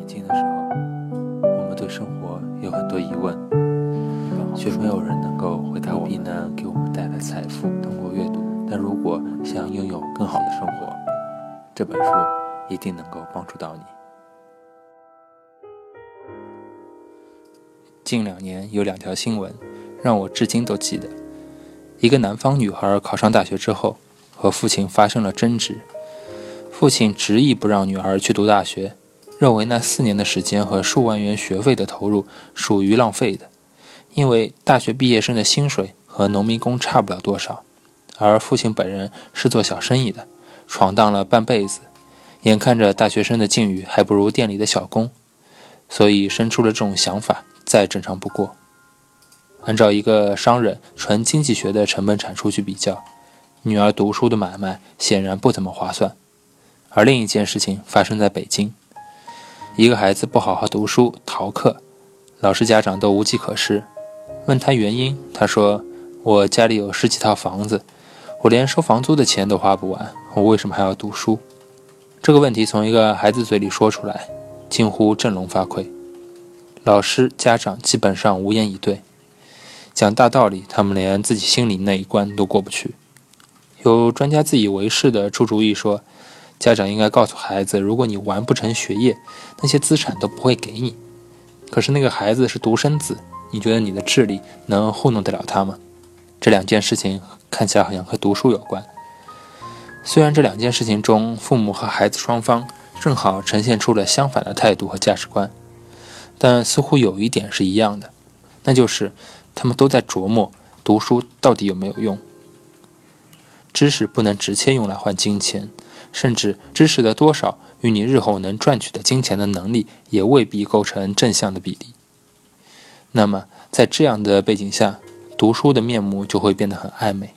年轻的时候，我们对生活有很多疑问，却没有人能够回答必能给我们带来财富。通过阅读，但如果想拥有更好的生活，这本书一定能够帮助到你。近两年有两条新闻让我至今都记得：一个南方女孩考上大学之后，和父亲发生了争执，父亲执意不让女儿去读大学。认为那四年的时间和数万元学费的投入属于浪费的，因为大学毕业生的薪水和农民工差不了多少，而父亲本人是做小生意的，闯荡了半辈子，眼看着大学生的境遇还不如店里的小工，所以生出了这种想法，再正常不过。按照一个商人纯经济学的成本产出去比较，女儿读书的买卖显然不怎么划算。而另一件事情发生在北京。一个孩子不好好读书，逃课，老师家长都无计可施。问他原因，他说：“我家里有十几套房子，我连收房租的钱都花不完，我为什么还要读书？”这个问题从一个孩子嘴里说出来，近乎振聋发聩。老师、家长基本上无言以对。讲大道理，他们连自己心里那一关都过不去。有专家自以为是的出主意说。家长应该告诉孩子，如果你完不成学业，那些资产都不会给你。可是那个孩子是独生子，你觉得你的智力能糊弄得了他吗？这两件事情看起来好像和读书有关。虽然这两件事情中，父母和孩子双方正好呈现出了相反的态度和价值观，但似乎有一点是一样的，那就是他们都在琢磨读书到底有没有用。知识不能直接用来换金钱。甚至知识的多少与你日后能赚取的金钱的能力也未必构成正向的比例。那么，在这样的背景下，读书的面目就会变得很暧昧。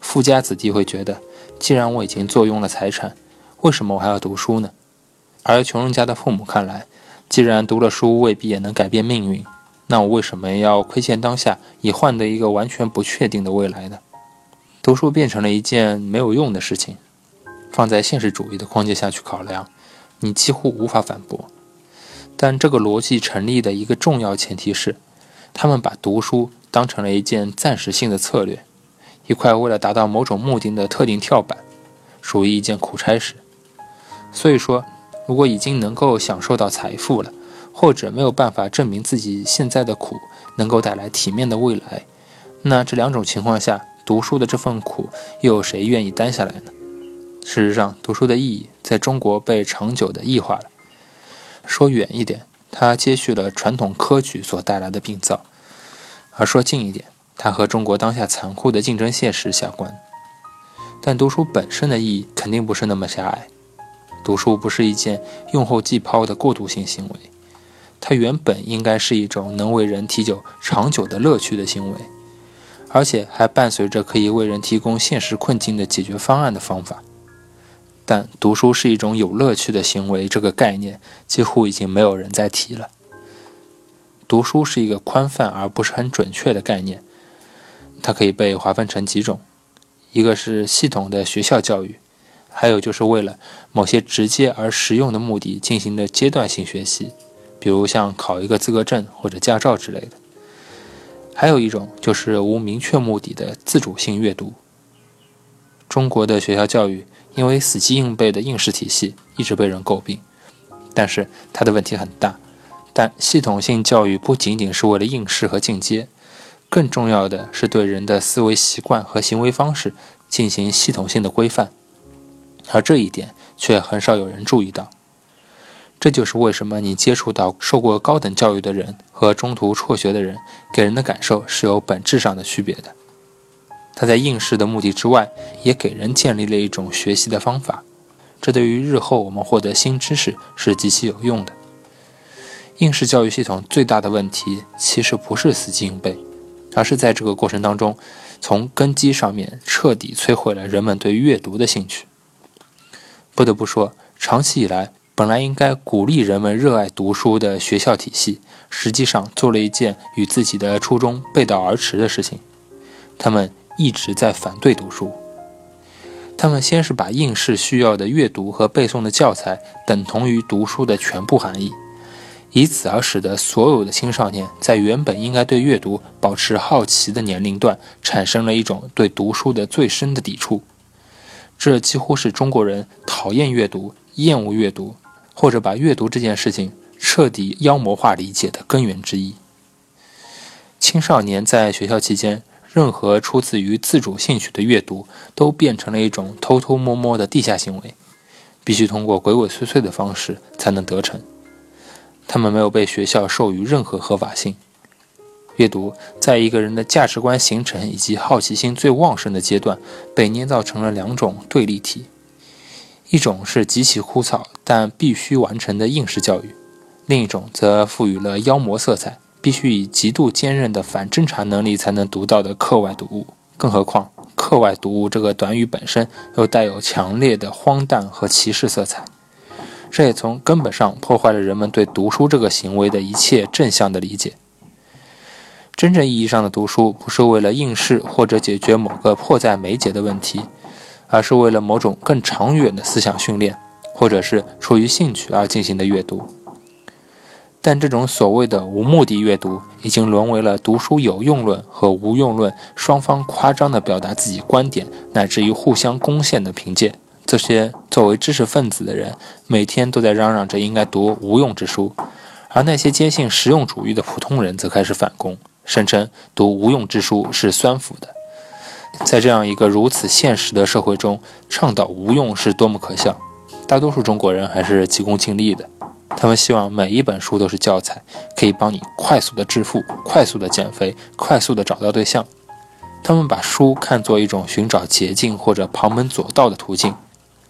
富家子弟会觉得，既然我已经坐拥了财产，为什么我还要读书呢？而穷人家的父母看来，既然读了书未必也能改变命运，那我为什么要亏欠当下，以换得一个完全不确定的未来呢？读书变成了一件没有用的事情。放在现实主义的框架下去考量，你几乎无法反驳。但这个逻辑成立的一个重要前提是，他们把读书当成了一件暂时性的策略，一块为了达到某种目的的特定跳板，属于一件苦差事。所以说，如果已经能够享受到财富了，或者没有办法证明自己现在的苦能够带来体面的未来，那这两种情况下，读书的这份苦，又有谁愿意担下来呢？事实上，读书的意义在中国被长久的异化了。说远一点，它接续了传统科举所带来的病灶；而说近一点，它和中国当下残酷的竞争现实相关。但读书本身的意义肯定不是那么狭隘。读书不是一件用后即抛的过渡性行为，它原本应该是一种能为人提久长久的乐趣的行为，而且还伴随着可以为人提供现实困境的解决方案的方法。但读书是一种有乐趣的行为，这个概念几乎已经没有人在提了。读书是一个宽泛而不是很准确的概念，它可以被划分成几种：一个是系统的学校教育，还有就是为了某些直接而实用的目的进行的阶段性学习，比如像考一个资格证或者驾照之类的；还有一种就是无明确目的的自主性阅读。中国的学校教育。因为死记硬背的应试体系一直被人诟病，但是它的问题很大。但系统性教育不仅仅是为了应试和进阶，更重要的是对人的思维习惯和行为方式进行系统性的规范，而这一点却很少有人注意到。这就是为什么你接触到受过高等教育的人和中途辍学的人，给人的感受是有本质上的区别的。他在应试的目的之外，也给人建立了一种学习的方法，这对于日后我们获得新知识是极其有用的。应试教育系统最大的问题，其实不是死记硬背，而是在这个过程当中，从根基上面彻底摧毁了人们对阅读的兴趣。不得不说，长期以来本来应该鼓励人们热爱读书的学校体系，实际上做了一件与自己的初衷背道而驰的事情。他们。一直在反对读书，他们先是把应试需要的阅读和背诵的教材等同于读书的全部含义，以此而使得所有的青少年在原本应该对阅读保持好奇的年龄段，产生了一种对读书的最深的抵触。这几乎是中国人讨厌阅读、厌恶阅读，或者把阅读这件事情彻底妖魔化理解的根源之一。青少年在学校期间。任何出自于自主兴趣的阅读，都变成了一种偷偷摸摸的地下行为，必须通过鬼鬼祟祟的方式才能得逞。他们没有被学校授予任何合法性。阅读在一个人的价值观形成以及好奇心最旺盛的阶段，被捏造成了两种对立体：一种是极其枯燥但必须完成的应试教育，另一种则赋予了妖魔色彩。必须以极度坚韧的反侦查能力才能读到的课外读物，更何况“课外读物”这个短语本身又带有强烈的荒诞和歧视色彩，这也从根本上破坏了人们对读书这个行为的一切正向的理解。真正意义上的读书，不是为了应试或者解决某个迫在眉睫的问题，而是为了某种更长远的思想训练，或者是出于兴趣而进行的阅读。但这种所谓的无目的阅读，已经沦为了读书有用论和无用论双方夸张地表达自己观点，乃至于互相攻陷的凭借。这些作为知识分子的人，每天都在嚷嚷着应该读无用之书，而那些坚信实用主义的普通人则开始反攻，声称读无用之书是酸腐的。在这样一个如此现实的社会中，倡导无用是多么可笑！大多数中国人还是急功近利的。他们希望每一本书都是教材，可以帮你快速的致富、快速的减肥、快速的找到对象。他们把书看作一种寻找捷径或者旁门左道的途径。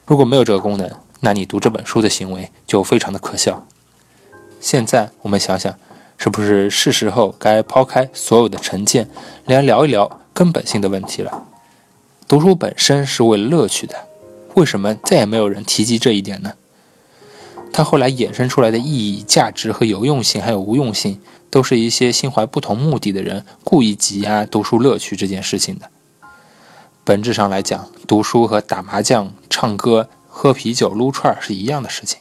如果没有这个功能，那你读这本书的行为就非常的可笑。现在我们想想，是不是是时候该抛开所有的成见，来聊一聊根本性的问题了？读书本身是为了乐趣的，为什么再也没有人提及这一点呢？它后来衍生出来的意义、价值和有用性，还有无用性，都是一些心怀不同目的的人故意挤压读书乐趣这件事情的。本质上来讲，读书和打麻将、唱歌、喝啤酒、撸串是一样的事情，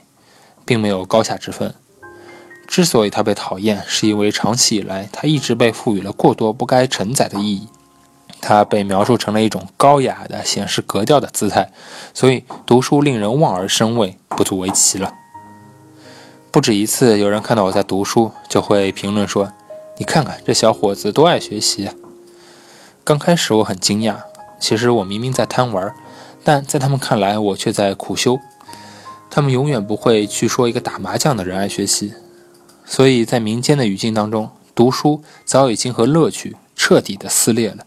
并没有高下之分。之所以它被讨厌，是因为长期以来它一直被赋予了过多不该承载的意义，它被描述成了一种高雅的、显示格调的姿态，所以读书令人望而生畏，不足为奇了。不止一次，有人看到我在读书，就会评论说：“你看看这小伙子多爱学习。”啊！”刚开始我很惊讶，其实我明明在贪玩，但在他们看来，我却在苦修。他们永远不会去说一个打麻将的人爱学习，所以在民间的语境当中，读书早已经和乐趣彻底的撕裂了。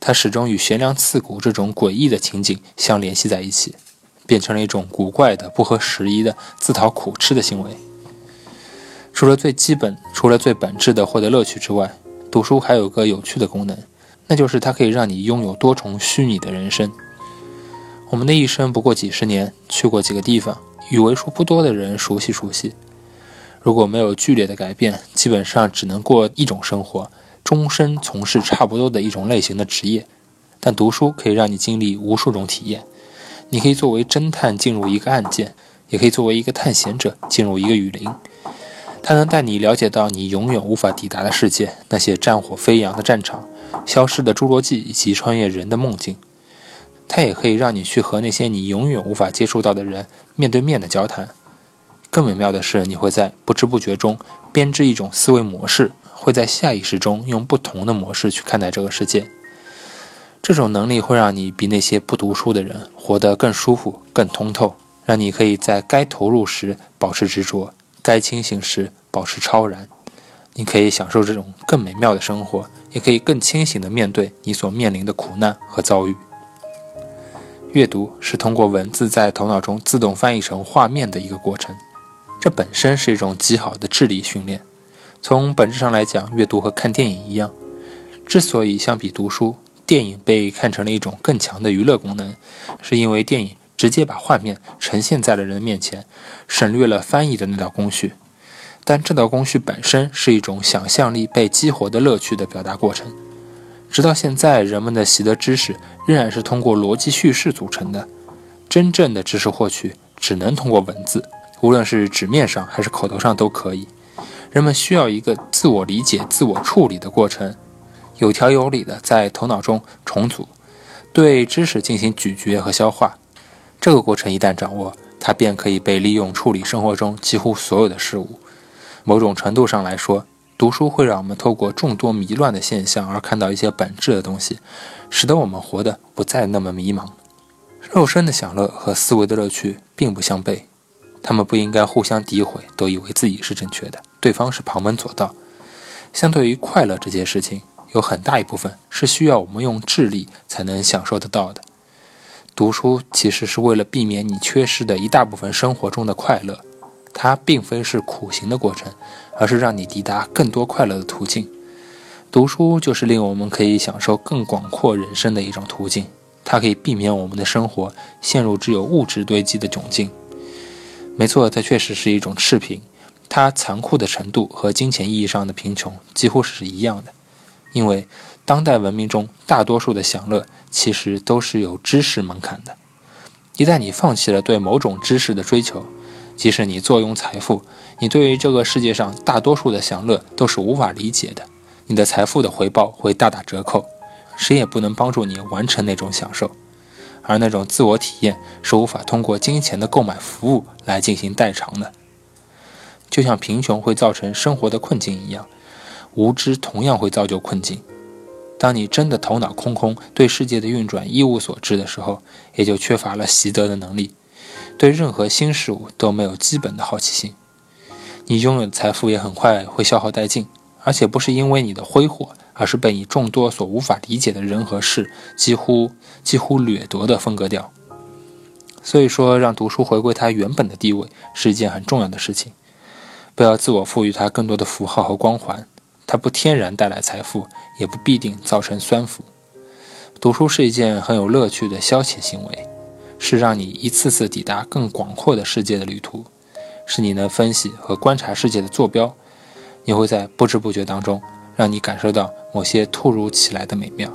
它始终与悬梁刺股这种诡异的情景相联系在一起。变成了一种古怪的、不合时宜的自讨苦吃的行为。除了最基本、除了最本质的获得乐趣之外，读书还有个有趣的功能，那就是它可以让你拥有多重虚拟的人生。我们的一生不过几十年，去过几个地方，与为数不多的人熟悉熟悉。如果没有剧烈的改变，基本上只能过一种生活，终身从事差不多的一种类型的职业。但读书可以让你经历无数种体验。你可以作为侦探进入一个案件，也可以作为一个探险者进入一个雨林。它能带你了解到你永远无法抵达的世界，那些战火飞扬的战场、消失的侏罗纪以及穿越人的梦境。它也可以让你去和那些你永远无法接触到的人面对面的交谈。更美妙的是，你会在不知不觉中编织一种思维模式，会在下意识中用不同的模式去看待这个世界。这种能力会让你比那些不读书的人活得更舒服、更通透，让你可以在该投入时保持执着，该清醒时保持超然。你可以享受这种更美妙的生活，也可以更清醒地面对你所面临的苦难和遭遇。阅读是通过文字在头脑中自动翻译成画面的一个过程，这本身是一种极好的智力训练。从本质上来讲，阅读和看电影一样，之所以相比读书。电影被看成了一种更强的娱乐功能，是因为电影直接把画面呈现在了人面前，省略了翻译的那道工序。但这道工序本身是一种想象力被激活的乐趣的表达过程。直到现在，人们的习得知识仍然是通过逻辑叙事组成的。真正的知识获取只能通过文字，无论是纸面上还是口头上都可以。人们需要一个自我理解、自我处理的过程，有条有理的在头脑中重组，对知识进行咀嚼和消化。这个过程一旦掌握，它便可以被利用处理生活中几乎所有的事物。某种程度上来说，读书会让我们透过众多迷乱的现象而看到一些本质的东西，使得我们活得不再那么迷茫。肉身的享乐和思维的乐趣并不相悖，他们不应该互相诋毁，都以为自己是正确的，对方是旁门左道。相对于快乐这件事情，有很大一部分是需要我们用智力才能享受得到的。读书其实是为了避免你缺失的一大部分生活中的快乐。它并非是苦行的过程，而是让你抵达更多快乐的途径。读书就是令我们可以享受更广阔人生的一种途径。它可以避免我们的生活陷入只有物质堆积的窘境。没错，它确实是一种赤贫。它残酷的程度和金钱意义上的贫穷几乎是一样的。因为当代文明中大多数的享乐其实都是有知识门槛的。一旦你放弃了对某种知识的追求，即使你坐拥财富，你对于这个世界上大多数的享乐都是无法理解的。你的财富的回报会大打折扣，谁也不能帮助你完成那种享受，而那种自我体验是无法通过金钱的购买服务来进行代偿的。就像贫穷会造成生活的困境一样，无知同样会造就困境。当你真的头脑空空，对世界的运转一无所知的时候，也就缺乏了习得的能力。对任何新事物都没有基本的好奇心，你拥有的财富也很快会消耗殆尽，而且不是因为你的挥霍，而是被你众多所无法理解的人和事几乎几乎掠夺的分割掉。所以说，让读书回归它原本的地位是一件很重要的事情。不要自我赋予它更多的符号和光环，它不天然带来财富，也不必定造成酸腐。读书是一件很有乐趣的消遣行为。是让你一次次抵达更广阔的世界的旅途，是你能分析和观察世界的坐标。你会在不知不觉当中，让你感受到某些突如其来的美妙。